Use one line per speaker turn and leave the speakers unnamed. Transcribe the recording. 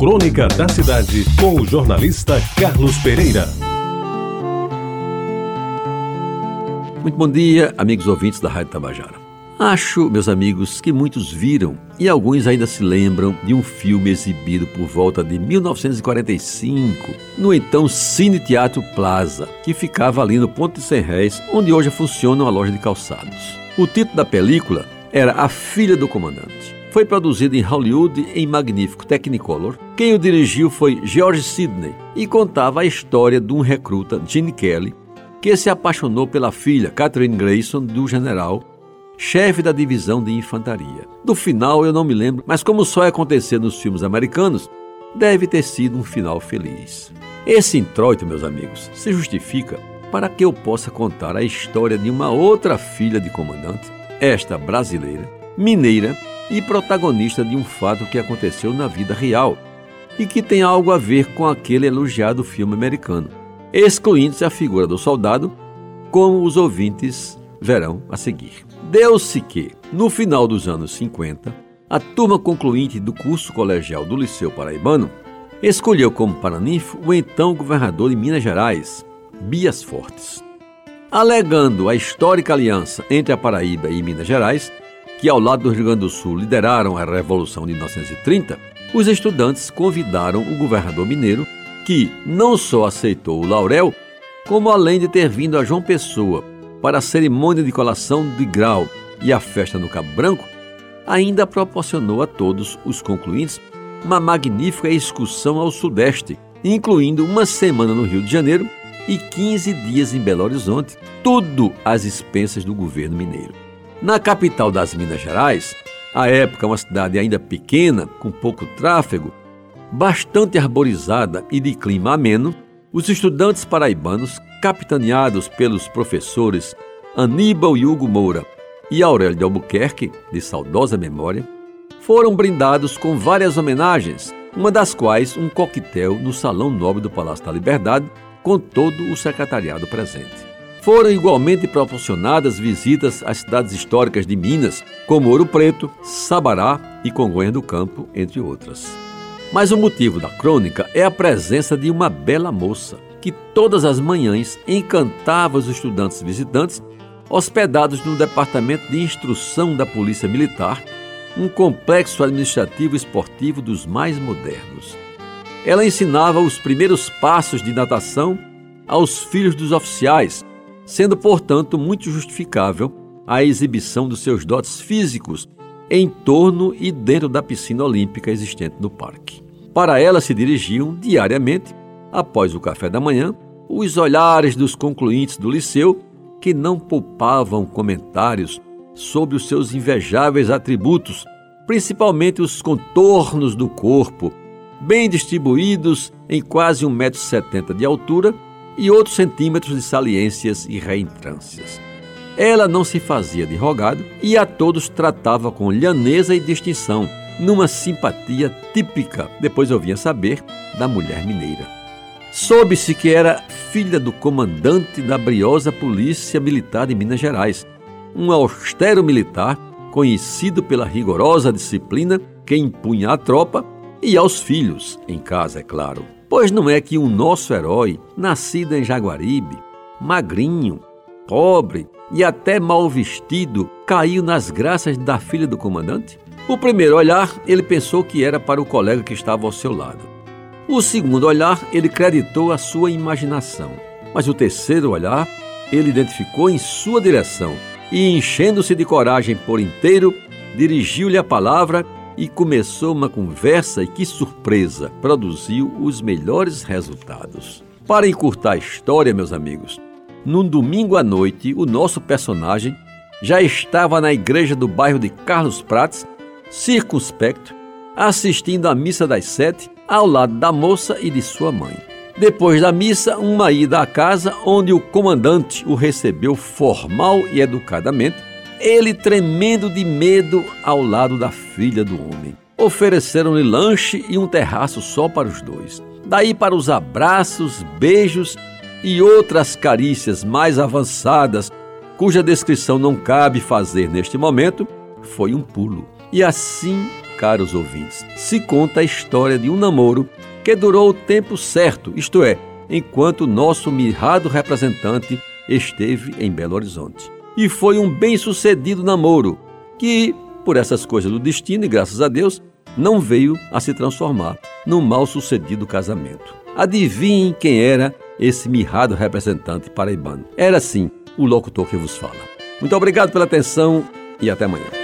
Crônica da Cidade, com o jornalista Carlos Pereira.
Muito bom dia, amigos ouvintes da Rádio Tabajara. Acho, meus amigos, que muitos viram e alguns ainda se lembram de um filme exibido por volta de 1945 no então Cine Teatro Plaza, que ficava ali no Ponto de Cem Réis, onde hoje funciona uma loja de calçados. O título da película era A Filha do Comandante. Foi produzido em Hollywood em magnífico Technicolor. Quem o dirigiu foi George Sidney e contava a história de um recruta, Gene Kelly, que se apaixonou pela filha, Catherine Grayson, do general chefe da divisão de infantaria. Do final eu não me lembro, mas como só acontecer nos filmes americanos, deve ter sido um final feliz. Esse introito, meus amigos, se justifica para que eu possa contar a história de uma outra filha de comandante, esta brasileira, mineira e protagonista de um fato que aconteceu na vida real e que tem algo a ver com aquele elogiado filme americano, excluindo-se a figura do soldado, como os ouvintes verão a seguir. Deu-se que, no final dos anos 50, a turma concluinte do curso colegial do Liceu Paraibano escolheu como paraninfo o então governador de Minas Gerais, Bias Fortes. Alegando a histórica aliança entre a Paraíba e Minas Gerais, que ao lado do Rio Grande do Sul lideraram a Revolução de 1930, os estudantes convidaram o governador mineiro, que não só aceitou o laurel, como além de ter vindo a João Pessoa para a cerimônia de colação de grau e a festa no Cabo Branco, ainda proporcionou a todos os concluintes uma magnífica excursão ao Sudeste, incluindo uma semana no Rio de Janeiro e 15 dias em Belo Horizonte, tudo às expensas do governo mineiro. Na capital das Minas Gerais, à época uma cidade ainda pequena, com pouco tráfego, bastante arborizada e de clima ameno, os estudantes paraibanos, capitaneados pelos professores Aníbal e Hugo Moura e Aurélio de Albuquerque, de saudosa memória, foram brindados com várias homenagens, uma das quais um coquetel no Salão Nobre do Palácio da Liberdade, com todo o secretariado presente. Foram igualmente proporcionadas visitas às cidades históricas de Minas, como Ouro Preto, Sabará e Congonha do Campo, entre outras. Mas o motivo da crônica é a presença de uma bela moça que todas as manhãs encantava os estudantes visitantes hospedados no Departamento de Instrução da Polícia Militar, um complexo administrativo esportivo dos mais modernos. Ela ensinava os primeiros passos de natação aos filhos dos oficiais, sendo, portanto, muito justificável a exibição dos seus dotes físicos em torno e dentro da piscina olímpica existente no parque. Para ela se dirigiam diariamente, após o café da manhã, os olhares dos concluintes do liceu que não poupavam comentários sobre os seus invejáveis atributos, principalmente os contornos do corpo, bem distribuídos em quase 1,70m de altura e outros centímetros de saliências e reentrâncias. Ela não se fazia de rogado e a todos tratava com lhaneza e distinção, numa simpatia típica, depois eu vinha saber, da mulher mineira. Soube-se que era filha do comandante da briosa Polícia Militar de Minas Gerais, um austero militar conhecido pela rigorosa disciplina que impunha à tropa e aos filhos, em casa, é claro. Pois não é que o nosso herói, nascido em Jaguaribe, magrinho, pobre e até mal vestido, caiu nas graças da filha do comandante? O primeiro olhar, ele pensou que era para o colega que estava ao seu lado. O segundo olhar, ele creditou a sua imaginação. Mas o terceiro olhar, ele identificou em sua direção e, enchendo-se de coragem por inteiro, dirigiu-lhe a palavra e começou uma conversa e que surpresa, produziu os melhores resultados. Para encurtar a história, meus amigos, num domingo à noite, o nosso personagem já estava na igreja do bairro de Carlos Prates, circunspecto, assistindo à missa das sete ao lado da moça e de sua mãe. Depois da missa, uma ida à casa onde o comandante o recebeu formal e educadamente, ele tremendo de medo ao lado da filha do homem. Ofereceram-lhe lanche e um terraço só para os dois. Daí para os abraços, beijos e outras carícias mais avançadas, cuja descrição não cabe fazer neste momento, foi um pulo. E assim caros ouvintes, se conta a história de um namoro que durou o tempo certo, isto é, enquanto nosso mirrado representante esteve em Belo Horizonte. E foi um bem-sucedido namoro, que, por essas coisas do destino e graças a Deus, não veio a se transformar num mal-sucedido casamento. Adivinhem quem era esse mirrado representante paraibano. Era sim o locutor que vos fala. Muito obrigado pela atenção e até amanhã.